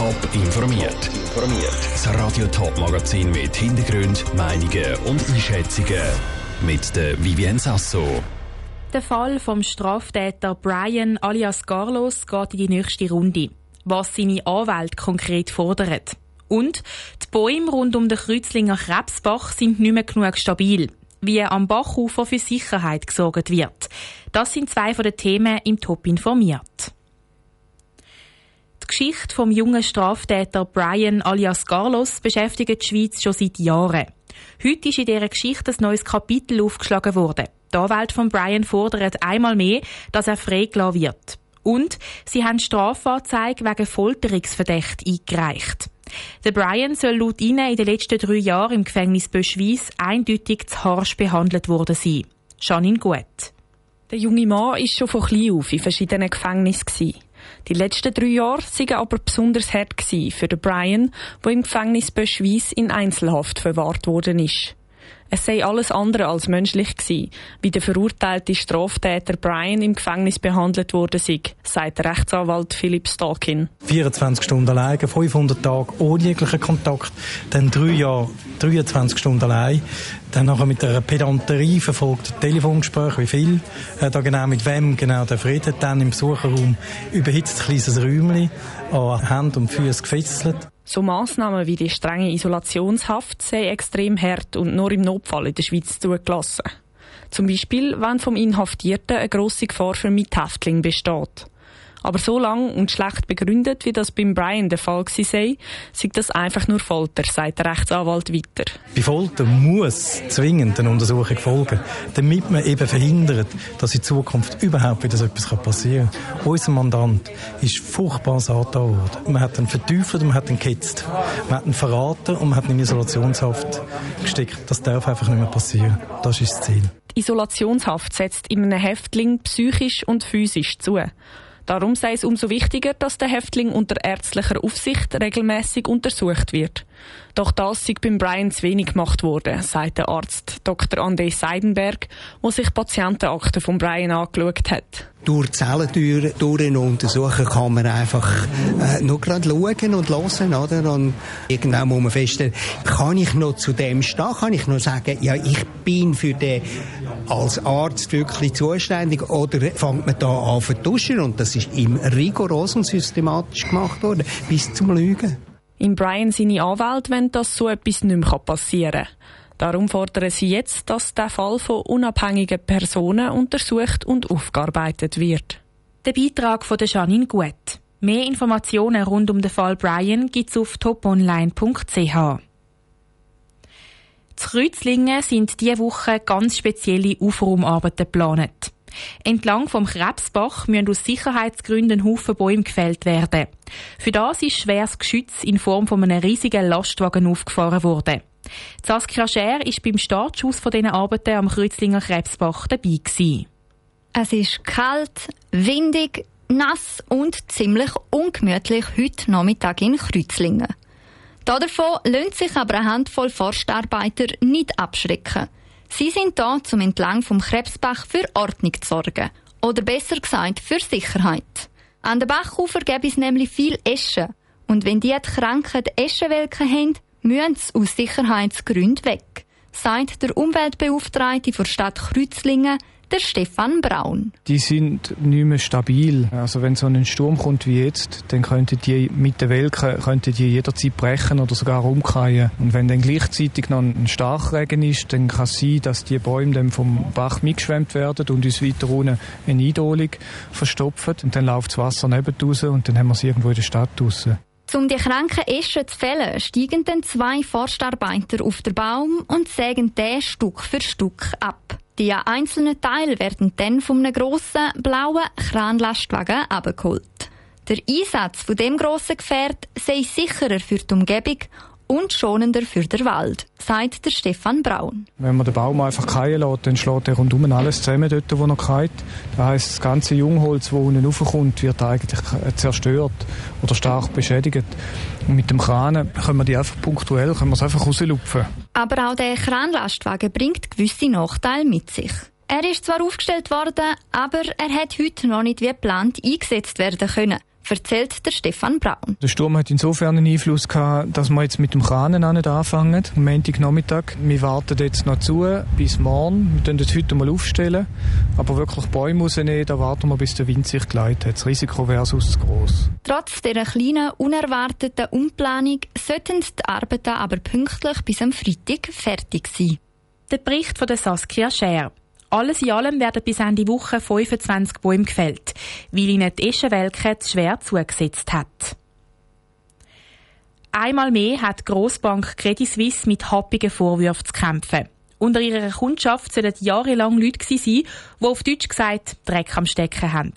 Top informiert. Informiert. Das Radio Top Magazin mit Hintergrund, Meinungen und Einschätzungen mit der Vivien Sasso. Der Fall vom Straftäter Brian alias Carlos geht in die nächste Runde. Was seine Anwälte konkret fordert. Und die Bäume rund um den Kreuzlinger Krebsbach sind nicht mehr genug stabil. Wie am Bachufer für Sicherheit gesorgt wird. Das sind zwei von den Themen im Top informiert. Die Geschichte vom jungen Straftäter Brian alias Carlos beschäftigt die Schweiz schon seit Jahren. Heute ist in dieser Geschichte ein neues Kapitel aufgeschlagen worden. Die Anwälte von Brian fordert einmal mehr, dass er freigelassen wird. Und sie haben Strafanzeige wegen Folterungsverdacht eingereicht. Der Brian soll laut ihnen in den letzten drei Jahren im Gefängnis Böschweiss eindeutig zu harsch behandelt worden sein. Janine Gut. Der junge Mann war schon von klein auf in verschiedenen Gefängnissen. Die letzten drei Jahre waren aber besonders hart für den Brian, der im Gefängnis Böschweiss in Einzelhaft verwahrt worden ist. Es sei alles andere als menschlich gewesen, wie der verurteilte Straftäter Brian im Gefängnis behandelt wurde sei, sagt der Rechtsanwalt Philipp Stalkin. 24 Stunden allein, 500 Tage ohne jeglichen Kontakt, dann drei Jahre, 23 Stunden allein, dann nachher mit einer Pedanterie verfolgt Telefongespräch, wie viel, äh, da genau mit wem genau der Frieden, dann im Besucherraum überhitzt kleines Räumchen, an Hand und Füße gefesselt. So Massnahmen wie die strenge Isolationshaft sei extrem hart und nur im Notfall in der Schweiz zugelassen. Zum Beispiel, wenn vom Inhaftierten eine grosse Gefahr für Mithäftling besteht. Aber so lang und schlecht begründet, wie das beim Brian der Fall war, sei, sei das einfach nur Folter, sagt der Rechtsanwalt weiter. Bei Folter muss zwingend eine Untersuchung folgen, damit man eben verhindert, dass in Zukunft überhaupt wieder so etwas passieren kann. Unser Mandant ist furchtbar angetan worden. Man hat ihn verteufelt und man hat ihn gehetzt. Man hat ihn verraten und man hat ihn in Isolationshaft gesteckt. Das darf einfach nicht mehr passieren. Das ist das Ziel. Die Isolationshaft setzt ihm einem Häftling psychisch und physisch zu. Darum sei es umso wichtiger, dass der Häftling unter ärztlicher Aufsicht regelmäßig untersucht wird. Doch das sei beim Brian zu wenig gemacht worden, sagt der Arzt Dr. André Seidenberg, der sich Patientenakten von Brian angeschaut hat. Durch Zellentüren durch untersuchen kann man einfach äh, nur gerade schauen und hören, oder? Und irgendwann muss man feststellen, kann ich noch zu dem stehen? Kann ich noch sagen, ja, ich bin für den als Arzt wirklich zuständig? Oder fängt man da an zu vertuschen? Und das ist ihm rigoros und systematisch gemacht worden, bis zum Lügen. Im Brian seine Anwälte wollen, dass so etwas nicht mehr passieren kann. Darum fordern sie jetzt, dass der Fall von unabhängigen Personen untersucht und aufgearbeitet wird. Der Beitrag von Janine Gut. Mehr Informationen rund um den Fall Brian gibt's auf toponline.ch. Zu Kreuzlingen sind diese Woche ganz spezielle Aufraumarbeiten geplant. Entlang vom Krebsbach müssen aus Sicherheitsgründen Haufen Bäume gefällt werden. Für das ist schweres Geschütz in Form von einem riesigen Lastwagen aufgefahren worden. Saskia Scher war beim Startschuss von diesen Arbeiten am Kreuzlinger Krebsbach dabei. Gewesen. Es ist kalt, windig, nass und ziemlich ungemütlich heute Nachmittag in Kreuzlingen. Davon lönt sich aber eine Handvoll Forstarbeiter nicht abschrecken. Sie sind da, um entlang vom Krebsbach für Ordnung zu sorgen. Oder besser gesagt, für Sicherheit. An den Bachufer gäbe es nämlich viel Eschen. Und wenn die Kranken die Eschenwelken haben, müssen sie aus Sicherheitsgründen weg, sagt der Umweltbeauftragte der Stadt Kreuzlingen, der Stefan Braun. Die sind nicht mehr stabil. Also wenn so ein Sturm kommt wie jetzt, dann könnten die mit der Welke könnten die jederzeit brechen oder sogar umkehren. Und wenn dann gleichzeitig noch ein Starkregen ist, dann kann es sein, dass die Bäume dann vom Bach mitgeschwemmt werden und uns weiter unten eine Eindolung verstopfen. Und dann läuft das Wasser neben raus und dann haben wir es irgendwo in der Stadt draussen. Um die kranken Eschen zu fällen, steigen dann zwei Forstarbeiter auf den Baum und sägen den Stück für Stück ab. Die einzelnen Teile werden dann von einem grossen blauen Kranlastwagen abgeholt. Der Einsatz von dem grossen Gefährt sei sicherer für die Umgebung und schonender für den Wald, sagt der Stefan Braun. Wenn man den Baum einfach fallen lässt, dann schlägt er rundum alles zusammen dort, wo er kalt. Das heisst, das ganze Jungholz, das unten raufkommt, wird eigentlich zerstört oder stark beschädigt. Und mit dem Kran können wir die einfach punktuell können wir es einfach rauslupfen. Aber auch der Kranlastwagen bringt gewisse Nachteile mit sich. Er ist zwar aufgestellt worden, aber er hat heute noch nicht wie geplant eingesetzt werden können. Erzählt der Stefan Braun. Der Sturm hat insofern einen Einfluss gehabt, dass wir jetzt mit dem Kranen nicht anfangen, am Montagnachmittag. Wir warten jetzt noch zu bis morgen. Wir stellen das heute mal aufstellen. Aber wirklich Bäume rausnehmen, da warten wir, bis der Wind sich geleitet hat. Das Risiko wäre sonst zu gross. Trotz dieser kleinen, unerwarteten Umplanung sollten die Arbeiten aber pünktlich bis am Freitag fertig sein. Der Bericht von der Saskia Scher. Alles in allem werden bis Ende Woche 25 Bäume gefällt, weil ihnen die Eschenwelke schwer zugesetzt hat. Einmal mehr hat die Grossbank Credit Suisse mit happigen Vorwürfen zu kämpfen. Unter ihrer Kundschaft sollen jahrelang Leute sein, die auf Deutsch gesagt Dreck am Stecken haben.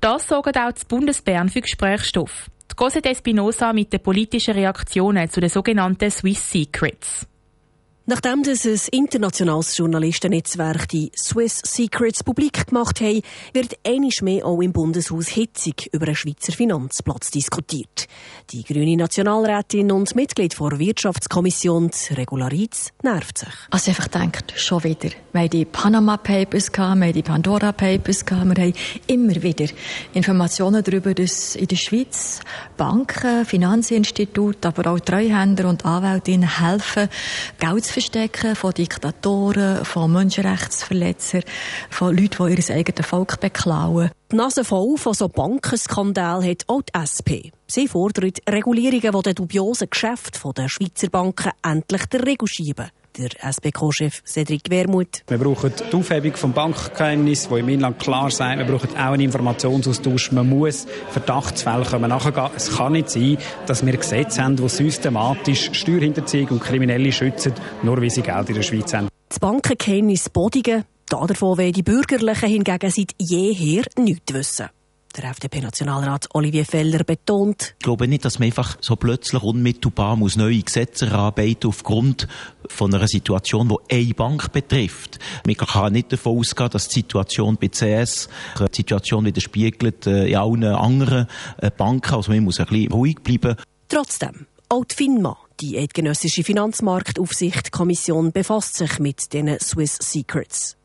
Das sorgt auch das Bundesbern für Gesprächsstoff. Die Cosette Espinosa mit den politischen Reaktionen zu den sogenannten Swiss Secrets. Nachdem das ein internationales Journalistennetzwerk die Swiss Secrets publik gemacht hat, wird einisch mehr auch im Bundeshaus hitzig über einen Schweizer Finanzplatz diskutiert. Die grüne Nationalrätin und Mitglied der Wirtschaftskommission Regularitz nervt sich. Also einfach denkt, schon wieder. Wir haben die Panama Papers wir haben die Pandora Papers wir haben immer wieder Informationen darüber, dass in der Schweiz Banken, Finanzinstitute, aber auch Treuhänder und Anwältinnen helfen, Geld zu verstecken von Diktatoren, von Menschenrechtsverletzern, von Leuten, die ihr eigenes Volk beklauen. Die Nase voll von so Bankenskandal hat auch die SP. Sie fordert Regulierungen, die den dubiosen Geschäften der Schweizer Banken endlich der Regel schieben der SBK-Chef Cedric Wermuth. Wir brauchen die Aufhebung des Bankgeheimnisses, die im Inland klar sagt, wir brauchen auch einen Informationsaustausch. Man muss Verdachtsfälle nachgehen. Es kann nicht sein, dass wir Gesetze haben, die systematisch Steuerhinterziehung und Kriminelle schützen, nur weil sie Geld in der Schweiz haben. Das Bankengeheimnis bodigen, davon wollen die Bürgerlichen hingegen seit jeher nichts wissen. Der FDP-Nationalrat Olivier Feller betont. Ich glaube nicht, dass man einfach so plötzlich unmittelbar muss neue Gesetze erarbeiten aufgrund von einer Situation, die eine Bank betrifft. Man kann nicht davon ausgehen, dass die Situation bei CS die Situation widerspiegelt äh, in allen anderen äh, Banken. Also man muss ein bisschen ruhig bleiben. Trotzdem, auch die FINMA, die eidgenössische Finanzmarktaufsichtkommission, befasst sich mit den Swiss Secrets.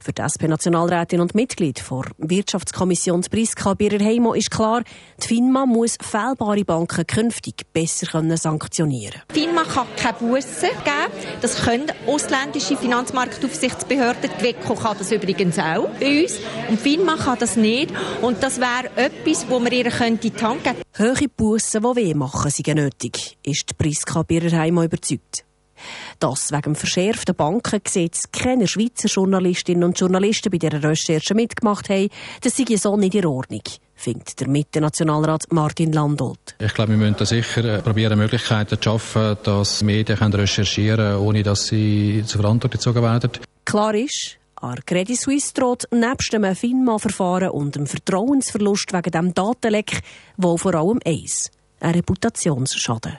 Für die SP-Nationalrätin und Mitglied der Wirtschaftskommission Priska Birrer-Heimo ist klar, die FINMA muss fehlbare Banken künftig besser können sanktionieren Die FINMA kann keine Bussen geben. Das können ausländische Finanzmarktaufsichtsbehörden. Die WECO kann das übrigens auch bei uns. Und FINMA kann das nicht. Und das wäre etwas, wo man ihr in die Hand geben Höhere Bussen, die weh machen, sind nötig, ist Priska Birrer-Heimo überzeugt. Das wegen dem verschärften Bankengesetz keine Schweizer Journalistinnen und Journalisten bei dieser Recherche mitgemacht haben, das sei so nicht in Ordnung findet der Mitte-Nationalrat Martin Landolt. Ich glaube, wir müssen da sicher äh, probieren, Möglichkeiten zu schaffen, dass Medien recherchieren können, ohne dass sie zur Verantwortung gezogen werden. Klar ist, an Credit Suisse droht nebst dem FINMA-Verfahren und dem Vertrauensverlust wegen dem Datenleck wohl vor allem eins, ein Reputationsschaden.